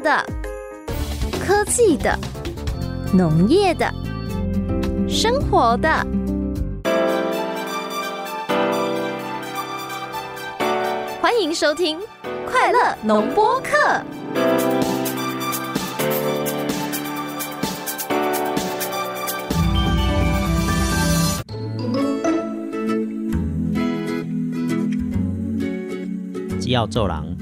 的、科技的、农业的、生活的。欢迎收听《快乐农播课》。只要做人，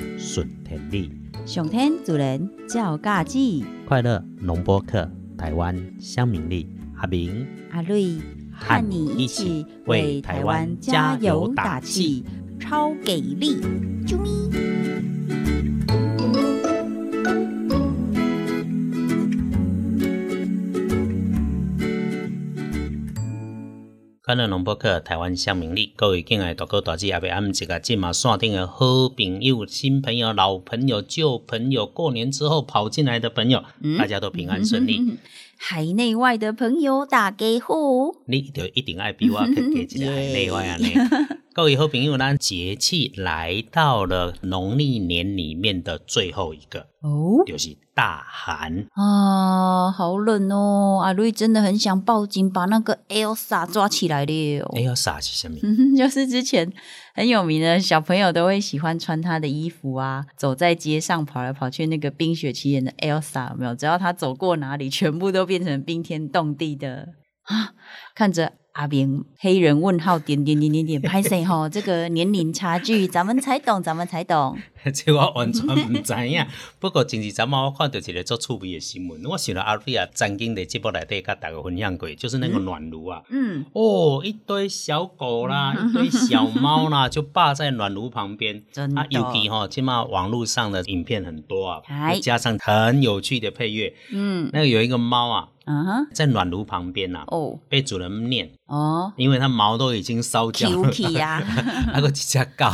上天主人照家己，快乐农播客，台湾乡民力，阿明阿瑞和你一起为台湾加油打气，超给力！啾咪。快乐农博客，台湾向明利，各位敬爱大哥大姐，阿伯俺们这个今马线顶的好朋友、新朋友、老朋友、旧朋友，过年之后跑进来的朋友，大家都平安顺利。海内外的朋友打给好，你就一定爱比我更加一个海内外啊！各位好朋友，咱节气来到了农历年里面的最后一个哦，就是大寒。啊，好冷哦！阿瑞真的很想报警，把那个 Elsa 抓起来了。Elsa 是什么？就是之前很有名的小朋友都会喜欢穿他的衣服啊，走在街上跑来跑去，那个冰雪奇缘的 Elsa 有没有？只要他走过哪里，全部都变成冰天冻地的啊！看着阿明黑人问号点点点点点 拍谁吼？这个年龄差距，咱们才懂，咱们才懂。这我完全唔知影。不过前日咱们我看到一个做趣味的新闻，我想到阿瑞啊曾经在节目内底甲大家分享过，就是那个暖炉啊，嗯，哦，一堆小狗啦，一堆小猫啦，就霸在暖炉旁边。真的啊，尤其哈，起码网络上的影片很多啊嗨，加上很有趣的配乐。嗯那个有一个猫啊，啊哈，在暖炉旁边呐、啊，哦被主人念，哦因为它毛都已经烧焦了。呀，那个一只狗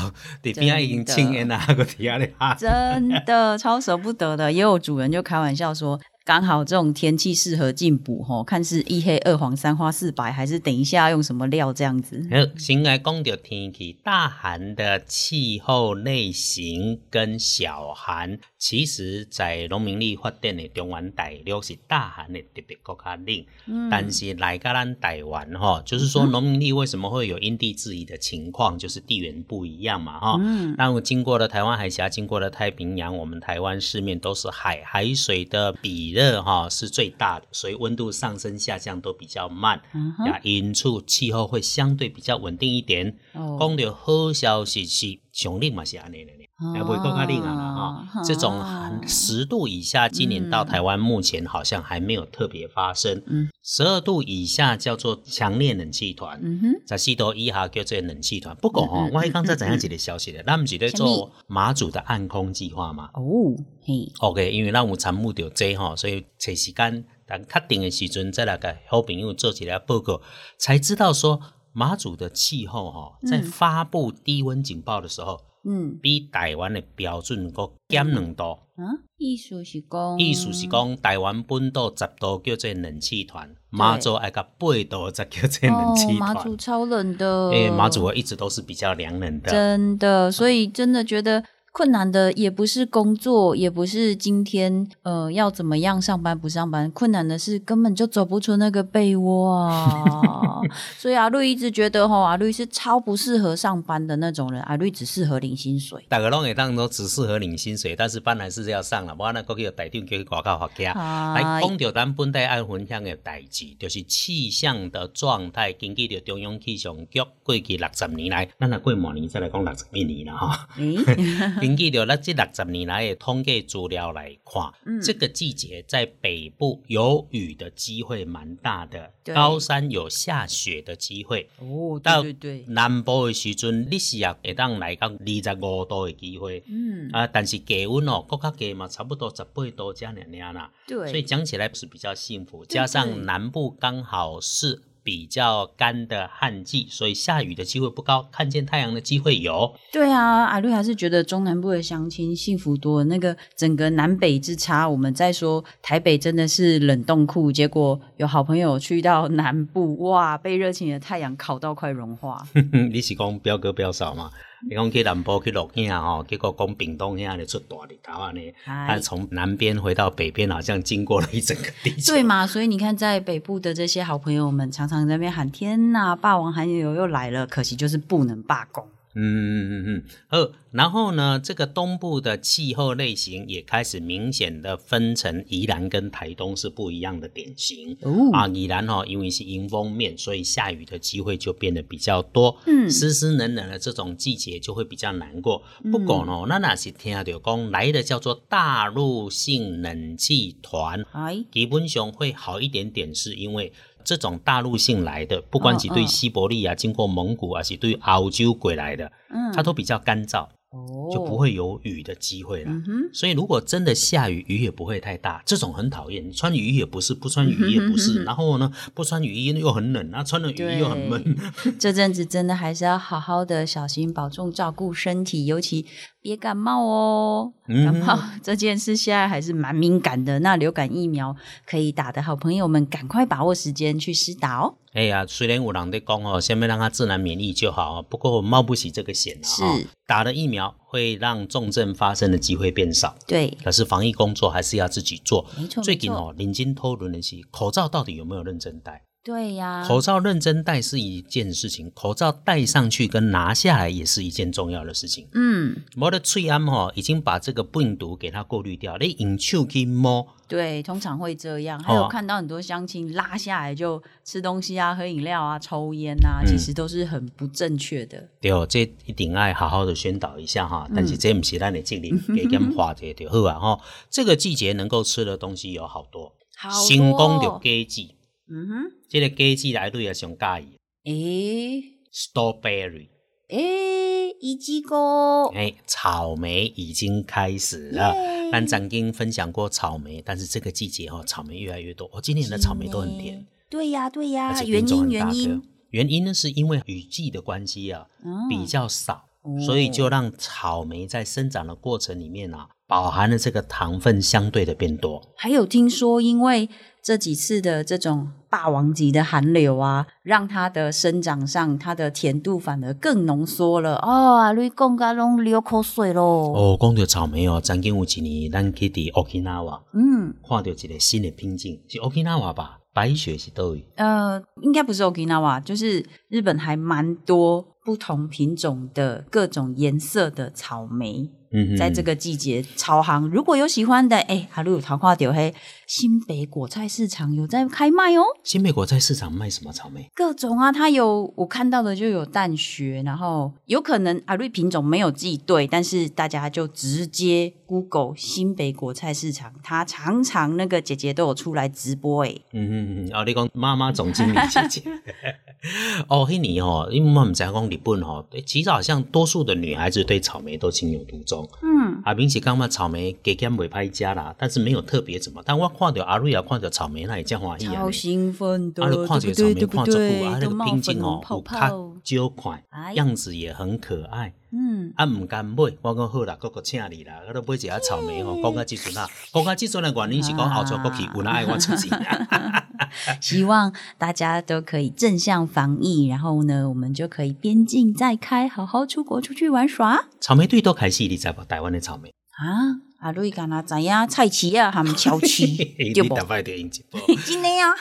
对边仔已经青烟啦，那个底下咧哈。真的超舍不得的。也有主人就开玩笑说，刚好这种天气适合进补吼，看是一黑二黄三花四白，还是等一下用什么料这样子。好，先来讲到天气，大寒的气候类型跟小寒，其实在农民历发展的中原大陆是大寒的特别国较冷，但是来到咱台湾哈，就是说农民历为什么会有因地制宜的情况，就是地缘不一样嘛哈。嗯那我经过了台湾海峡，经过了太平洋，我们台湾四面都是海，海水的比热哈是最大的，所以温度上升下降都比较慢，呀，因此气候会相对比较稳定一点。哦。讲到好消息是上冷嘛是安尼的呢，也不会够较冷啊啦哈。这种哦十度以下，今年到台湾目前好像还没有特别发生。嗯，十二度以下叫做强烈冷气团。嗯哼，十四度以下叫做冷气团。不过吼、嗯嗯我刚才怎样一个消息咧，咱们是咧做马祖的暗空计划嘛。哦，嘿，OK，因为咱有参目到这吼，所以找时间等确定的时阵再来给好朋友做起来报告，才知道说马祖的气候哈，在发布低温警报的时候，嗯比台湾的标准搁减两度。啊，意思是讲，意思是讲，台湾本岛十度叫做冷气团，马祖爱个八度才叫做冷气哦，马祖。超冷的，因为马祖一直都是比较凉冷的。真的，所以真的觉得困难的也不是工作，也不是今天呃要怎么样上班不上班，困难的是根本就走不出那个被窝啊。所以阿绿一直觉得吼，阿绿是超不适合上班的那种人，阿绿只适合领薪水。大家拢会当都只适合领薪水，但是班还是要上了。我那过去有台长叫去外口发假。来讲到咱本地爱分享的代志，就是气象的状态。根据着中央气象局过去六十年来，咱若过明年再来讲六十一年了哈。诶，根据着咱这六十年来的统计资料来看，嗯这个季节在北部有雨的机会蛮大的，高山有下雪的机会。哦，到对对对，南部的时阵，你是也会当来到二十五度的机会。嗯，啊，但是低温哦，国较低嘛，差不多十八度这样样啦。对，所以讲起来是比较幸福，加上南部刚好是比较干的旱季，所以下雨的机会不高，看见太阳的机会有。对啊，阿瑞还是觉得中南部的乡亲幸福多了。那个整个南北之差，我们在说台北真的是冷冻库，结果有好朋友去到南部，哇，被热情的太阳烤到快融化。你是讲彪哥彪嫂吗？你讲去南部去录影吼，结果讲屏东遐咧出大日头啊呢，他哎，从南边回到北边，好像经过了一整个地球。对嘛？所以你看，在北部的这些好朋友们，常常在那边喊：“天呐，霸王寒流又来了！”可惜就是不能罢工。嗯嗯嗯嗯，呃，然后呢，这个东部的气候类型也开始明显的分成宜兰跟台东是不一样的典型。哦啊，宜兰哦，因为是迎风面，所以下雨的机会就变得比较多。嗯湿湿冷冷的这种季节就会比较难过。不过呢，那那是听到讲来的叫做大陆性冷气团，哎，基本上会好一点点，是因为这种大陆性来的，不管是对西伯利亚经过蒙古，还是对澳洲过来的，嗯。它都比较干燥，哦就不。会有雨的机会了。嗯，所以如果真的下雨，雨也不会太大，这种很讨厌。你穿雨衣也不是，不穿雨衣也不是，然后呢，不穿雨衣又很冷，然后穿了雨衣又很闷。这阵子真的还是要好好的小心保重，照顾身体，尤其别感冒哦。嗯感冒 这件事现在还是蛮敏感的，那流感疫苗可以打的好朋友们，赶快把握时间去施打哦。哎呀，虽然有人在讲哦，先别让它自然免疫就好，不过我冒不起这个险啊。是哦打了疫苗会让重症发生的机会变少，对，可是防疫工作还是要自己做。没错，最近哦，临近偷轮的是口罩到底有没有认真戴？对呀，口罩认真戴是一件事情，口罩戴上去跟拿下来也是一件重要的事情。嗯，我的翠安哈已经把这个病毒给它过滤掉，你用手去摸，对，通常会这样。还有哦看到很多乡亲拉下来就吃东西啊、喝饮料啊、抽烟啊，嗯其实都是很不正确的。对哦，这一定爱好好的宣导一下哈。但是这不是咱的责任，给他们化解就好啊哈。这个季节能够吃的东西有好多，好先讲多着果子，嗯哼，这个果子来对也上介意诶，strawberry，诶，一鸡哥，哎，草莓已经开始了。但曾经分享过草莓，但是这个季节哦，草莓越来越多。哦，今年的草莓都很甜，。对呀，对而呀，且原因很大颗原因，。原因呢，是因为雨季的关系啊，嗯比较少，哦所以就让草莓在生长的过程里面啊，饱含的这个糖分相对的变多。还有听说，因为这几次的这种霸王级的寒流啊，让它的生长上，它的甜度反而更浓缩了。哦，啊，你讲噶拢流口水喽。哦，讲到草莓哦，曾经有一年咱去伫 Okinawa 嗯，看到一个新的品种，是 Okinawa 吧？白雪是倒位？呃，应该不是 Okinawa，就是日本还蛮多不同品种的各种颜色的草莓。嗯在这个季节超行，如果有喜欢的，哎、哈鲁有桃花丢嘿，新北果菜市场有在开卖哦，新北果菜市场卖什么草莓？各种啊，它有我看到的就有淡雪，然后有可能阿瑞品种没有记对，但是大家就直接 Google 新北果菜市场，它常常那个姐姐都有出来直播，哎，嗯嗯嗯哼，哦，你讲妈妈总经理姐姐。哦，迄年哦，因为我们在讲日本哦，其实好像多数的女孩子对草莓都情有独钟。嗯，啊，明是讲嘛，草莓加减袂歹食啦，但是没有特别怎么。但我看到阿瑞亚看到草莓，那也真欢喜啊超！兴奋的，啊，你看这个草莓看足对？久啊，那个都冒品种哦，有较泡，少款哎，样子也很可爱。嗯，啊，毋甘买，我讲好啦，哥哥请你啦，我都买一下草莓吼。讲到即阵啊，讲到即阵的原因是讲后窗国去有人爱我出钱。希望大家都可以正向防疫，然后呢，我们就可以边境再开，好好出国出去玩耍草莓队都开始，你知不？台湾的草莓，啊！阿瑞敢若知影菜市啊，含超市你对不？大摆就用一波。真的啊，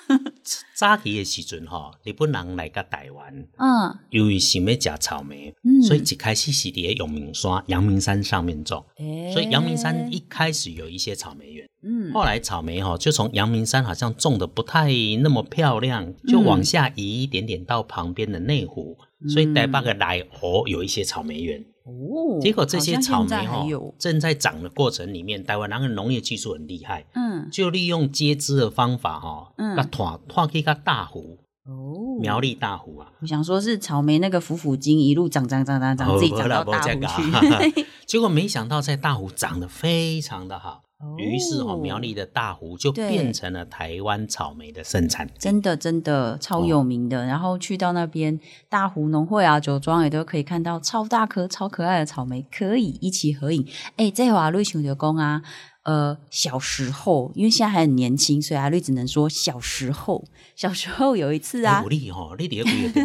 早期的时阵吼，日本人来到台湾，嗯因为想要食草莓，嗯所以一开始是伫阳明山、阳明山上面种。诶所以阳明山一开始有一些草莓园，嗯。后来草莓哈就从阳明山好像种的不太那么漂亮，就往下移一点点到旁边的内湖，所以台北的来湖有一些草莓园。哦结果这些草莓哈正在长的过程里面，台湾那个农业技术很厉害，嗯。就利用接枝的方法哈，嗯。把拖拖去个大湖，哦苗栗大湖啊。我想说是草莓那个腐腐茎一路长长长长长，自己长到大湖去。结果没想到在大湖长得非常的好，于是哦，哦苗栗的大湖就对变成了台湾草莓的盛产地。真的真的超有名的。然后去到那边大湖农会啊、酒庄也都可以看到超大颗、超可爱的草莓，可以一起合影。哎，这话瑞想就讲啊，呃，小时候，因为现在还很年轻，所以阿瑞只能说小时候。小时候有一次啊哎，有你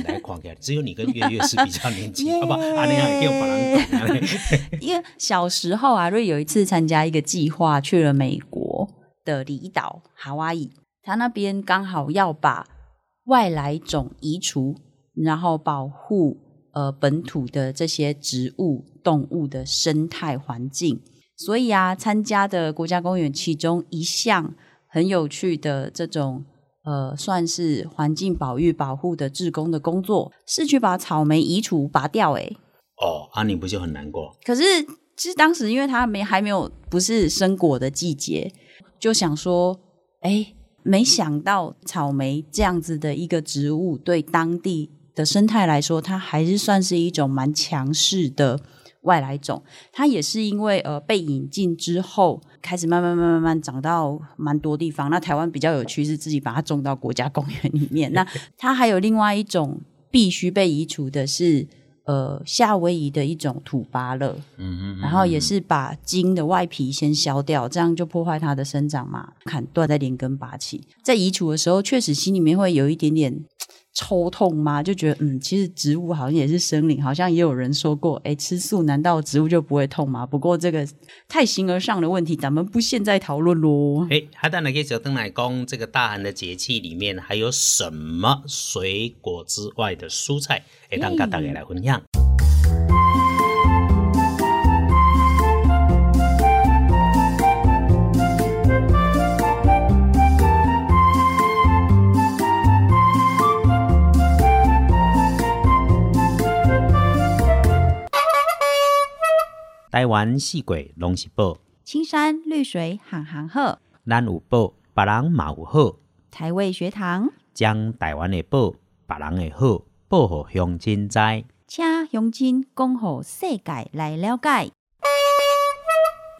来，只有你跟月月是比较年轻，好不好？啊，你还叫别人懂啊？因为小时候阿瑞有一次参加一个计划，去了美国的离岛夏威夷，他那边刚好要把外来种移除，然后保护呃本土的这些植物、动物的生态环境。所以啊，参加的国家公园其中一项很有趣的这种呃，算是环境保育保护的志工的工作，是去把草莓移除拔掉、欸。哦，啊，你不就很难过？可是其实当时因为它没还没有不是生果的季节，就想说，哎，没想到草莓这样子的一个植物，对当地的生态来说，它还是算是一种蛮强势的外来种。它也是因为呃被引进之后，开始慢慢慢慢慢慢长到蛮多地方。那台湾比较有趣是自己把它种到国家公园里面。那它还有另外一种必须被移除的是。呃，夏威夷的一种土芭乐，嗯嗯，然后也是把茎的外皮先削掉，这样就破坏它的生长嘛，砍断再连根拔起。在移除的时候，确实心里面会有一点点抽痛吗，就觉得嗯，其实植物好像也是生灵，好像也有人说过，哎，吃素难道植物就不会痛吗？不过这个太形而上的问题，咱们不现在讨论喽。哎，还当然可以走登来讲，这个大寒的节气里面还有什么水果之外的蔬菜，会当跟大家来分享。台湾四季拢是宝，青山绿水行行好，咱有宝，别人嘛有好。台味学堂，将台湾的宝，别人的好，报互乡亲知。请乡亲讲互世界来了解。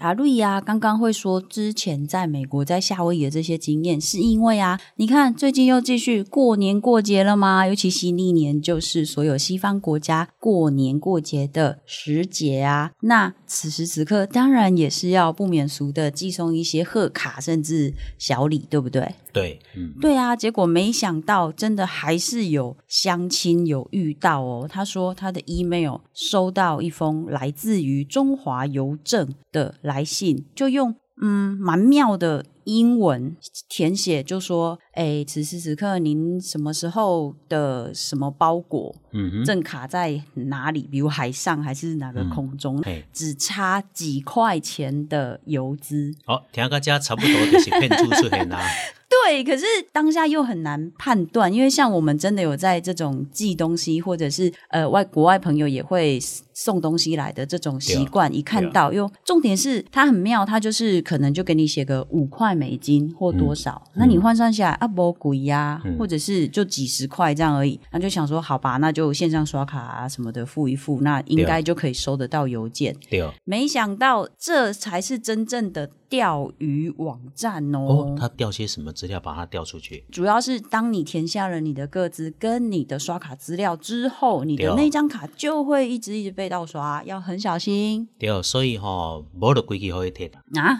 阿瑞啊，刚刚会说之前在美国在夏威夷的这些经验，是因为啊，你看最近又继续过年过节了吗？尤其新历年就是所有西方国家过年过节的时节啊。那此时此刻，当然也是要不免俗的寄送一些贺卡，甚至小礼，对不对？对，嗯，对啊，结果没想到，真的还是有相亲有遇到哦。他说他的 email 收到一封来自于中华邮政的来信，就用嗯蛮妙的英文填写，就说：“哎，此时此刻您什么时候的什么包裹嗯哼，正卡在哪里？比如海上还是哪个空中？嘿，只差几块钱的邮资。”好，听个家差不多就是骗出出现啦。对，可是当下又很难判断，因为像我们真的有在这种寄东西，或者是呃外国外朋友也会送东西来的这种习惯，一看到又重点是它很妙，它就是可能就给你写个五块美金或多少，那你换算下来啊不贵呀，嗯。或者是就几十块这样而已，那就想说好吧，那就线上刷卡啊什么的付一付，那应该就可以收得到邮件。对，没想到这才是真正的钓鱼网站哦，他调些什么资料把它调出去？主要是当你填下了你的个资跟你的刷卡资料之后，你的那张卡就会一直一直被盗刷，要很小心对，所以吼、无就规矩可以贴的。啊！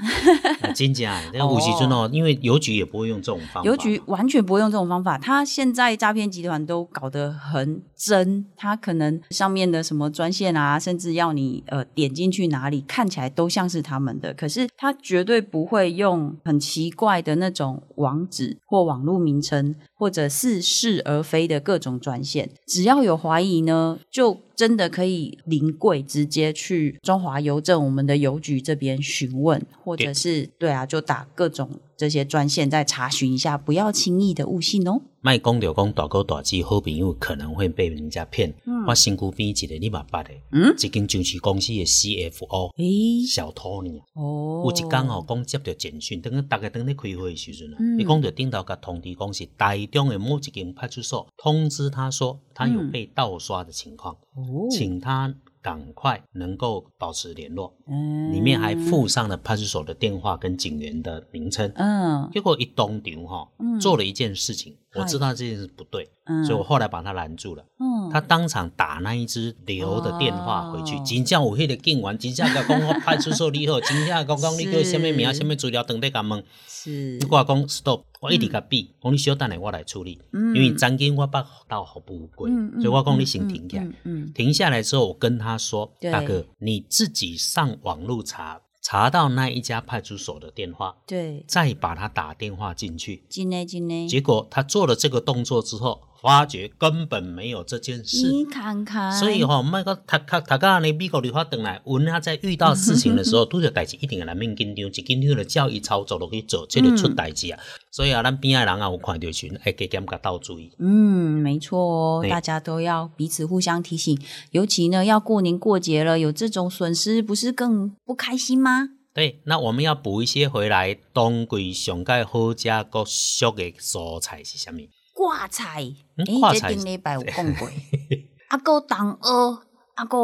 啊真正的，那有时阵哦，因为邮局也不会用这种方法。邮局完全不会用这种方法，他现在诈骗集团都搞得很真，他可能上面的什么专线啊，甚至要你呃点进去哪里，看起来都像是他们的，可是他绝对不会用很奇怪的那种网址或网络名称，或者似是而非的各种专线。只要有怀疑呢，就真的可以临柜直接去中华邮政我们的邮局这边询问，或者是对啊，就打各种这些专线再查询一下，不要轻易的误信哦。卖讲就讲大哥大姐好朋友可能会被人家骗。我身躯边一个你嘛捌的，嗯？一间上市公司的 CFO 诶，小偷呢。哦，有一天哦，讲接到简讯，等于大家等咧开会的时阵啊，嗯。伊讲到顶头甲通知讲是台中的某一间派出所通知他说他有被盗刷的情况，哦，请他赶快能够保持联络，嗯。里面还附上了派出所的电话跟警员的名称。嗯。结果一当场哈，嗯。做了一件事情，我知道这件事不对，嗯，所以我后来把他拦住了。嗯，他当场打那一只刘的电话回去哦，真正有迄个警员，真正甲讲我 派出所你好，真正讲讲你叫什么名、是什么资料，等待甲问。是你，我讲 stop，我一直甲比，讲你小等下我来处理，嗯因为曾经我捌到好不贵，嗯嗯所以我讲你先停下来。嗯嗯，停下来之后，我跟他说：“大哥，你自己上网路查，查到那一家派出所的电话，对，再把他打电话进去。进来进来，结果他做了这个动作之后，发觉根本没有这件事。你看看，所以吼、哦，莫个读读读到呢美国旅发回来，阮啊在遇到事情的时候，拄着代志一定要来面紧张，一紧张就叫伊操作落去做，这就出代志啊。所以啊，咱边仔人啊有看到群，哎，加减甲倒注意。嗯，没错哦，大家都要彼此互相提醒，尤其呢要过年过节了，有这种损失，不是更不开心吗？对，那我们要补一些回来。冬季上介好食个俗的蔬菜是啥物？挂菜，嗯诶这顶礼拜有讲过，啊个当鹅，啊个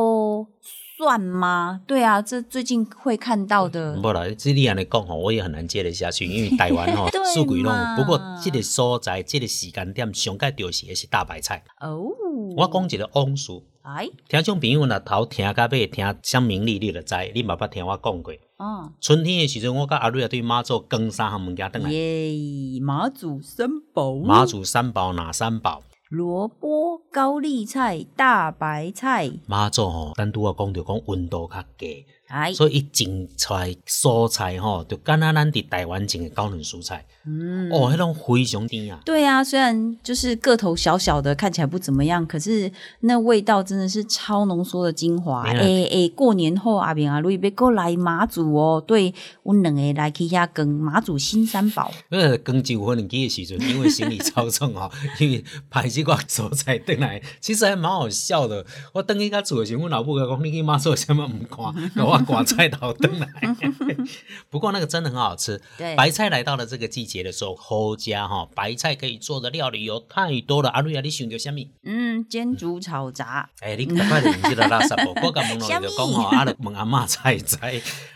蒜吗？对啊，这最近会看到的，无啦，这你安尼讲吼，我也很难接得下去，因为 台湾吼对数据拢有。不过这个所在、这个时间点上介丢是的是大白菜。哦，我讲一个往事，哎，听众朋友若头听到尾听什名利，你就知，你嘛捌听我讲过。嗯，春天的时阵，我甲阿瑞啊对妈祖更三项物件转来。耶，妈祖三宝，妈祖三宝哪三宝？萝卜、高丽菜、大白菜，妈祖吼，单独啊讲着讲温度较低，哎，所以伊种出来蔬菜吼，就敢若咱伫台湾种的高冷蔬菜，嗯，哦，迄种非常甜啊。对啊，虽然就是个头小小的，看起来不怎么样，可是那味道真的是超浓缩的精华。没哎啦哎，过年后阿明阿瑞要过来马祖哦，对，我两个来去遐跟马祖新三宝。呃，刚九分年纪的时阵，因为行李超重哦，因为排这个蔬菜回来，其实还蛮好笑的。我等去甲厝的时候，阮老母甲讲：“你去妈做什么毋看？” 我赶菜头灯来。不过那个真的很好吃。对白菜来到了这个季节的时候，好家哈，白菜可以做的料理有太多了。阿瑞啊，你想到什么？嗯，煎煮炒炸，哎、你赶快就用这个垃圾不？我甲问落就讲吼，阿，就问阿嬷菜知。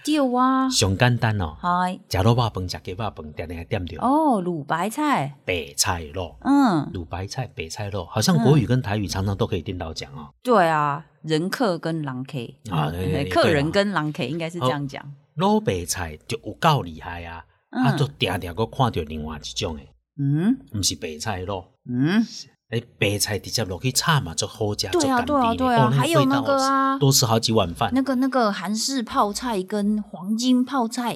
对啊，上简单哦，嗨，食肉肉饭、食鸡肉饭，点点点着哦，卤白菜，白菜肉。嗯，卤白菜、白菜肉，好像国语跟台语常常都可以颠倒讲哦。对啊，人客跟狼 K 啊嗯 对对对客人跟狼 K 应该是这样讲。老白菜就有够厉害啊！嗯。啊，就定定个看到另外一种诶，嗯？毋是白菜咯，嗯，诶，白菜直接落去炒嘛，就好食，对啊对啊对啊哦还有那个啊多吃好几碗饭。那个那个韩式泡菜跟黄金泡菜，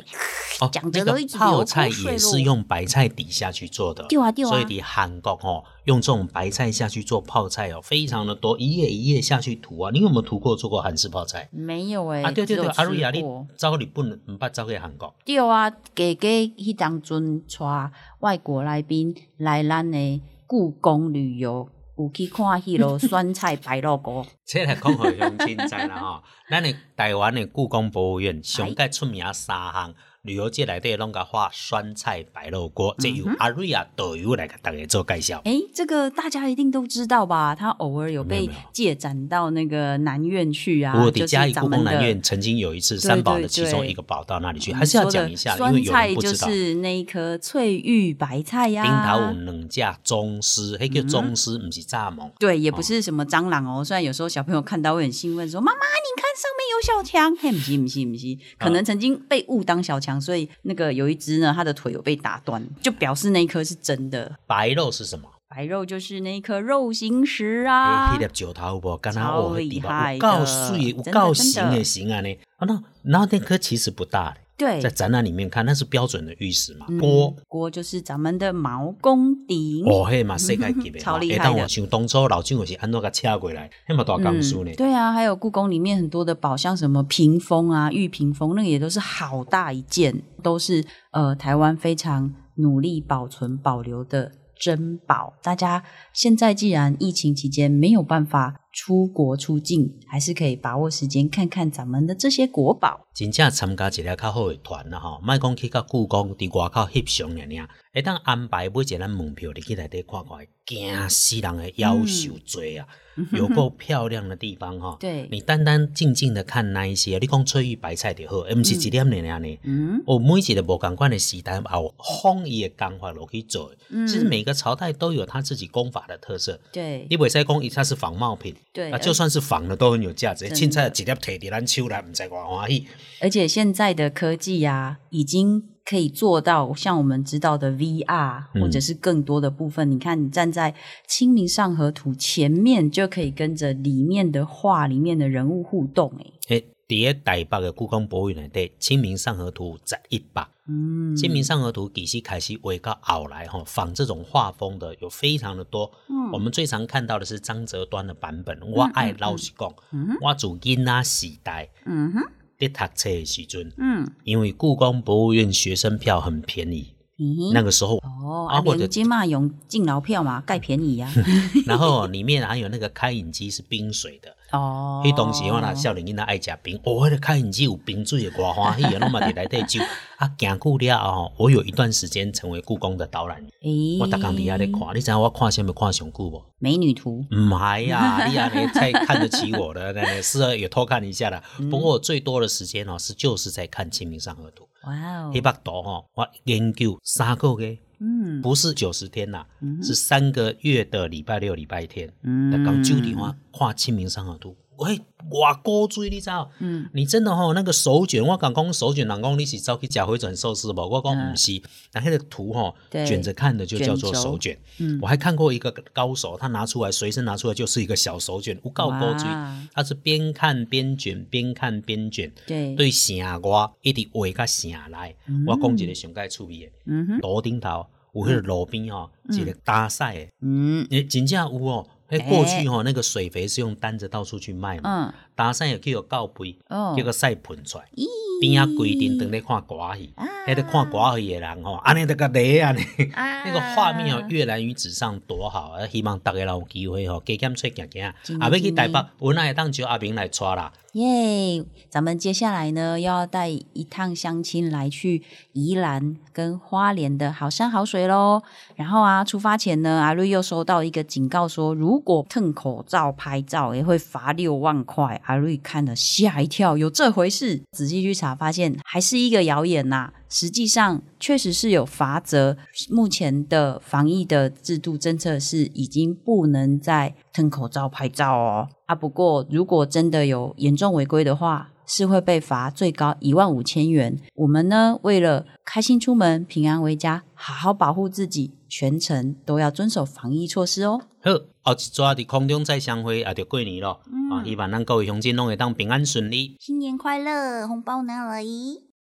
哦，讲那个着都一直泡菜也是用白菜底下去做的，对啊对啊所以你韩国哦，用这种白菜下去做泡菜哦，非常的多，一页一页下去涂啊。你有没有涂过做过韩式泡菜？没有诶、啊，对对对，阿瑞亚，你走日本毋捌走去韩国？对啊，家家迄当阵带外国来宾来咱的故宫旅游，有去看迄落 酸菜白肉锅。这来讲互乡亲知啦吼，咱诶台湾诶故宫博物院上界出名三项旅游界来对弄个画酸菜白肉锅，这由阿瑞亚导游来给大家做介绍。哎，这个大家一定都知道吧？他偶尔有被借展到那个南院去啊，我就是的嘉义故宫南院曾经有一次三宝的其中一个宝到那里去，还是要讲一下，因为有酸菜就人不知道。是那一颗翠玉白菜呀、冰桃有两架宗师，迄叫宗师，不是蚱蜢。对，也不是什么蟑螂哦。虽然有时候小朋友看到会很兴奋，说：“妈妈，你看上面有小强。”嘿，不是，不是，不是，可能曾经被误当小强，所以那个有一只呢，它的腿有被打断，就表示那一颗是真的。白肉是什么？白肉就是那一颗肉形石啊黑的九头有无？敢若超哦，迄厉地害方有够的水的，有真的够真的形的形啊呢。啊，那然后那颗其实不大，对在，展览里面看，那是标准的玉石嘛，嗯锅。锅就是咱们的毛公鼎。哦，嘿嘛世界级的，超厉害的我想当初老蒋是安怎个请过来，那么大工夫呢。对啊，还有故宫里面很多的宝，像什么屏风啊、玉屏风，那个也都是好大一件，都是呃台湾非常努力保存保留的珍宝。大家现在既然疫情期间没有办法出国出境，还是可以把握时间看看咱们的这些国宝。真正参加一个较好的团啦吼，莫讲去到故宫伫外口翕相尔尔，会当安排买一咱门票入去内底看看，惊死人的妖秀多啊！有够漂亮的地方哈，对你单单静静的看那一些，你讲翠玉白菜就好，而不是一点尔尔呢。嗯，我每一个无共款的时代，有风伊的工法落去做嗯。其实每个朝代都有他自己功法的特色。对你袂使讲伊它是仿冒品，对，啊，就算是仿的都很有价值。真的凊彩一粒摕伫咱手内，毋知偌欢喜。而且现在的科技呀、已经可以做到像我们知道的 VR，、嗯或者是更多的部分。你看，你站在《清明上河图》前面，就可以跟着里面的画里面的人物互动。哎，诶，伫咧台北的故宫博物院内底，《清明上河图》十一百。嗯，清明上河图底西凯西维高奥来哈，仿这种画风的有非常的多。嗯我们最常看到的是张择端的版本。我爱老实讲，嗯我自囡仔时代嗯哼，在读册的时阵，嗯，因为故宫博物院学生票很便宜，咦那个时候，哦，啊，啊或者金马用敬劳票嘛，盖便宜呀、然后里面还有那个开饮机是冰水的。哦，迄当时我那少年囡仔爱食冰，哦，迄个开饮机有冰水的，偌欢喜啊！拢嘛伫内底酒。啊，行久了哦，我有一段时间成为故宫的导览员，诶，我逐工伫遐咧看。你知影我看什么看上久无？美女图，唔系 呀，你安尼太看得起我了，那是也偷看一下啦。不过我最多的时间哦，是就是在看《清明上河图》。哇哦。黑，白图哦，我研究三个月，嗯。不是九十天啦，是三个月的礼拜六、礼拜天，嗯。来讲九点我看《清明上河图》。喂，哇，高追你知道？嗯，你真的吼、那个手卷，我讲讲手卷，人讲你是走去吃回转寿司无？我讲不是，那那个图吼、对。卷着看的就叫做手卷。嗯。我还看过一个高手，他拿出来随身拿出来就是一个小手卷，有够高追，他是边看边卷，边看边卷。对，对城外一直画到城内，我讲一个上界趣味的，嗯哼，路顶头有迄个路边吼，一个搭赛的，嗯。诶，真正有哦。迄过去吼，那个水肥是用单子到处去卖嘛，嗯，搭讪也去有告杯，哦，叫个晒喷出来，咦。边啊规定等咧看歌戏，迄个看歌戏的人吼，安尼得个雷安尼，啊。那个画面哦跃然于纸上，多好啊！希望大家有机会吼，加减出行行，真的啊，要去台北，我那会当招阿明来带啦。耶咱们接下来呢，要带一趟相亲来去宜兰跟花莲的好山好水喽。然后啊，出发前呢，阿瑞又收到一个警告说，如果蹭口罩拍照，也会罚六万块。阿瑞看了吓一跳，有这回事？仔细去查，发现还是一个谣言呐、实际上确实是有罚则。目前的防疫的制度政策是已经不能再吞口罩拍照哦。啊，不过如果真的有严重违规的话，是会被罚最高一万五千元。我们呢，为了开心出门、平安回家，好好保护自己，全程都要遵守防疫措施哦。好，后一抓伫空中再相会，也就过年咯。啊，希望咱各位乡亲拢会当平安顺利。新年快乐，红包拿来！